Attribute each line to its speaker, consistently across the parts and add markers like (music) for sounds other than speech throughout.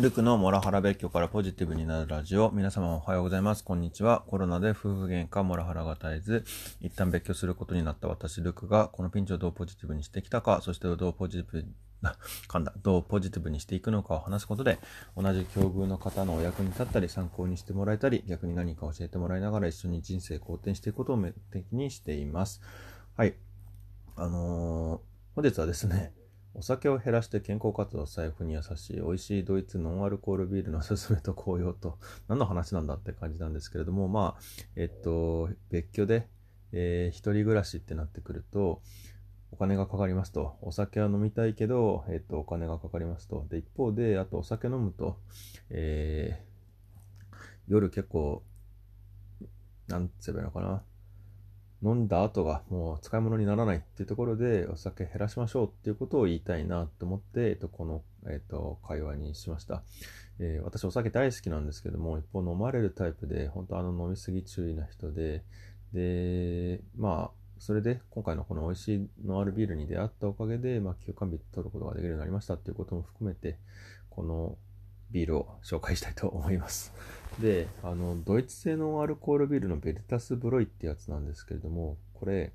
Speaker 1: ルクのモラハラ別居からポジティブになるラジオ。皆様おはようございます。こんにちは。コロナで夫婦喧嘩、モラハラが絶えず、一旦別居することになった私、ルクが、このピンチをどうポジティブにしてきたか、そしてどうポジティブ、(laughs) 噛んだ、どうポジティブにしていくのかを話すことで、同じ境遇の方のお役に立ったり、参考にしてもらえたり、逆に何か教えてもらいながら一緒に人生好転していくことを目的にしています。はい。あのー、本日はですね、お酒を減らして健康活動財布に優しい美味しいドイツノンアルコールビールのおすすめと紅葉と (laughs) 何の話なんだって感じなんですけれどもまあえっと別居で、えー、一人暮らしってなってくるとお金がかかりますと。お酒は飲みたいけど、えっと、お金がかかりますと。で一方であとお酒飲むと、えー、夜結構なんつえばいいのかな。飲んだ後がもう使い物にならないっていうところでお酒減らしましょうっていうことを言いたいなと思って、えっと、この、えっと、会話にしました、えー、私お酒大好きなんですけども、一方飲まれるタイプで、本当あの飲みすぎ注意な人で、で、まあ、それで今回のこの美味しいのあるビールに出会ったおかげで、まあ、休館日取ることができるようになりましたっていうことも含めて、このビールを紹介したいと思います。で、あの、ドイツ製のアルコールビールのベルタスブロイってやつなんですけれども、これ、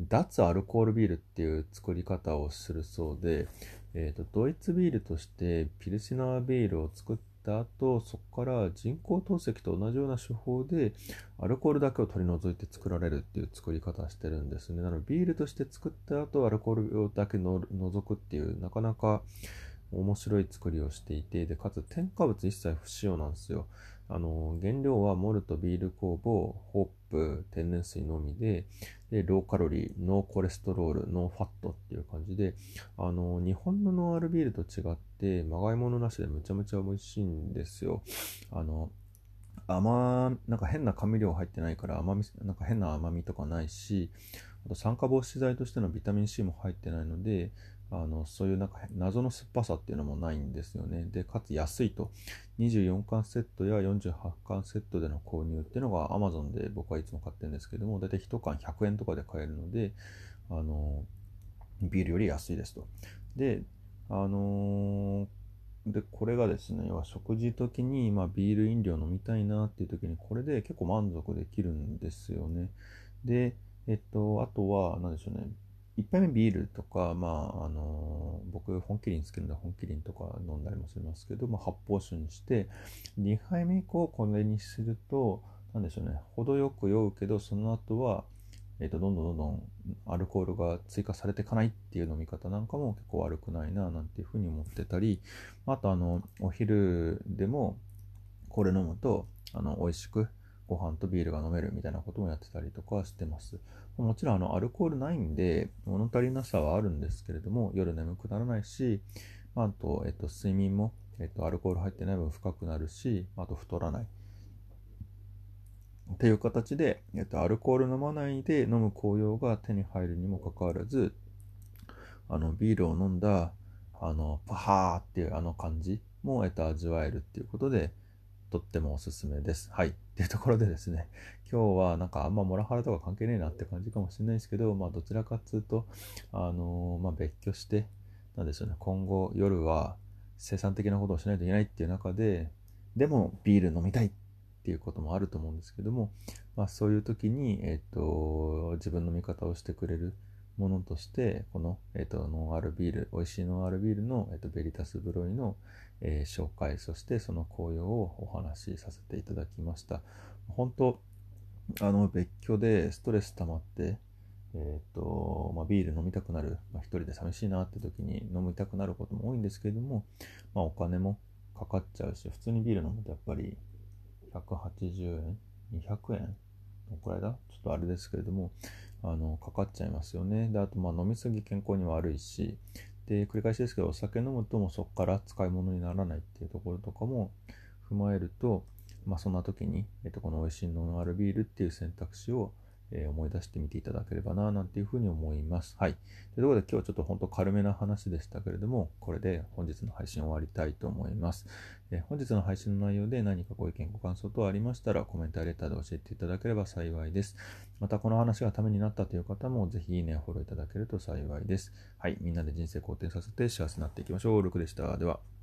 Speaker 1: 脱アルコールビールっていう作り方をするそうで、えーと、ドイツビールとしてピルシナービールを作った後、そこから人工透析と同じような手法でアルコールだけを取り除いて作られるっていう作り方をしてるんですね。なのでビールとして作った後、アルコールだけ除くっていう、なかなか面白い作りをしていて、で、かつ添加物一切不使用なんですよ。あの、原料はモルト、ビール酵母、ホップ、天然水のみで、で、ローカロリー、 no cholesterol、 no fat っていう感じで、あの、日本のノンアルビールと違って、まがいものなしでむちゃむちゃ美味しいんですよ。あの、甘、なんか変な甘味料入ってないから甘み、なんか変な甘みとかないし、あと酸化防止剤としてのビタミン C も入ってないので、あのそういうなんか謎の酸っぱさっていうのもないんですよね。で、かつ安いと。24巻セットや48巻セットでの購入っていうのが Amazon で僕はいつも買ってるんですけども、だいたい1缶100円とかで買えるので、あの、ビールより安いですと。で、あのー、で、これがですね、要は食事時に、まあ、ビール飲料飲みたいなっていう時に、これで結構満足できるんですよね。で、えっと、あとは、何でしょうね、1杯目ビールとか、まあ、あのー、僕、本麒麟好きなので、本麒麟とか飲んだりもしますけど、まあ、発泡酒にして、2杯目以降、これにすると、なんでしょうね、程よく酔うけど、その後は、えっ、ー、と、どんどんどんどんアルコールが追加されていかないっていう飲み方なんかも結構悪くないな、なんていうふうに思ってたり、あと、あの、お昼でも、これ飲むと、あの、美味しく、ご飯とビールが飲めるみたいなこともやってたりとかしてます。もちろんあのアルコールないんで物足りなさはあるんですけれども夜眠くならないし、まあと、えっと、睡眠も、えっと、アルコール入ってない分深くなるし、あと太らない。っていう形で、えっと、アルコール飲まないで飲む紅葉が手に入るにもかかわらず、あの、ビールを飲んだ、あの、パハーっていうあの感じも、えっと、味わえるっていうことで、とってもおすすめです。はい。っていうところでですね、(laughs) 今日はなんかあんまモラハラとか関係ねえなって感じかもしれないですけど、まあどちらかっつうと、あのー、まあ別居して、なんでしょうね、今後夜は生産的なことをしないといけないっていう中で、でもビール飲みたいっていうこともあると思うんですけども、まあそういう時に、えっ、ー、と、自分の味方をしてくれるものとして、この、えっ、ー、と、ノンアルビール、美味しいノンアルビールの、えっ、と、ベリタスブロイの、えー、紹介、そしてその紅葉をお話しさせていただきました。本当、あの、別居でストレス溜まって、えっ、ー、と、まあ、ビール飲みたくなる、まあ、一人で寂しいなって時に飲みたくなることも多いんですけれども、まあ、お金もかかっちゃうし、普通にビール飲むとやっぱり180円 ?200 円どのくらいだ？ちょっとあれですけれども、あの、かかっちゃいますよね。で、あと、まあ、飲みすぎ健康に悪いし、で、繰り返しですけど、お酒飲むともそこから使い物にならないっていうところとかも踏まえると、まあ、そんな時に、えっと、この美味しいののあるビールっていう選択肢をえ、思い出してみていただければな、なんていうふうに思います。はい。ということで今日はちょっと本当軽めな話でしたけれども、これで本日の配信終わりたいと思います。え、本日の配信の内容で何かご意見、ご感想等ありましたら、コメントやレターで教えていただければ幸いです。またこの話がためになったという方も、ぜひいいね、フォローいただけると幸いです。はい。みんなで人生好転させて幸せになっていきましょう。ルクでした。では。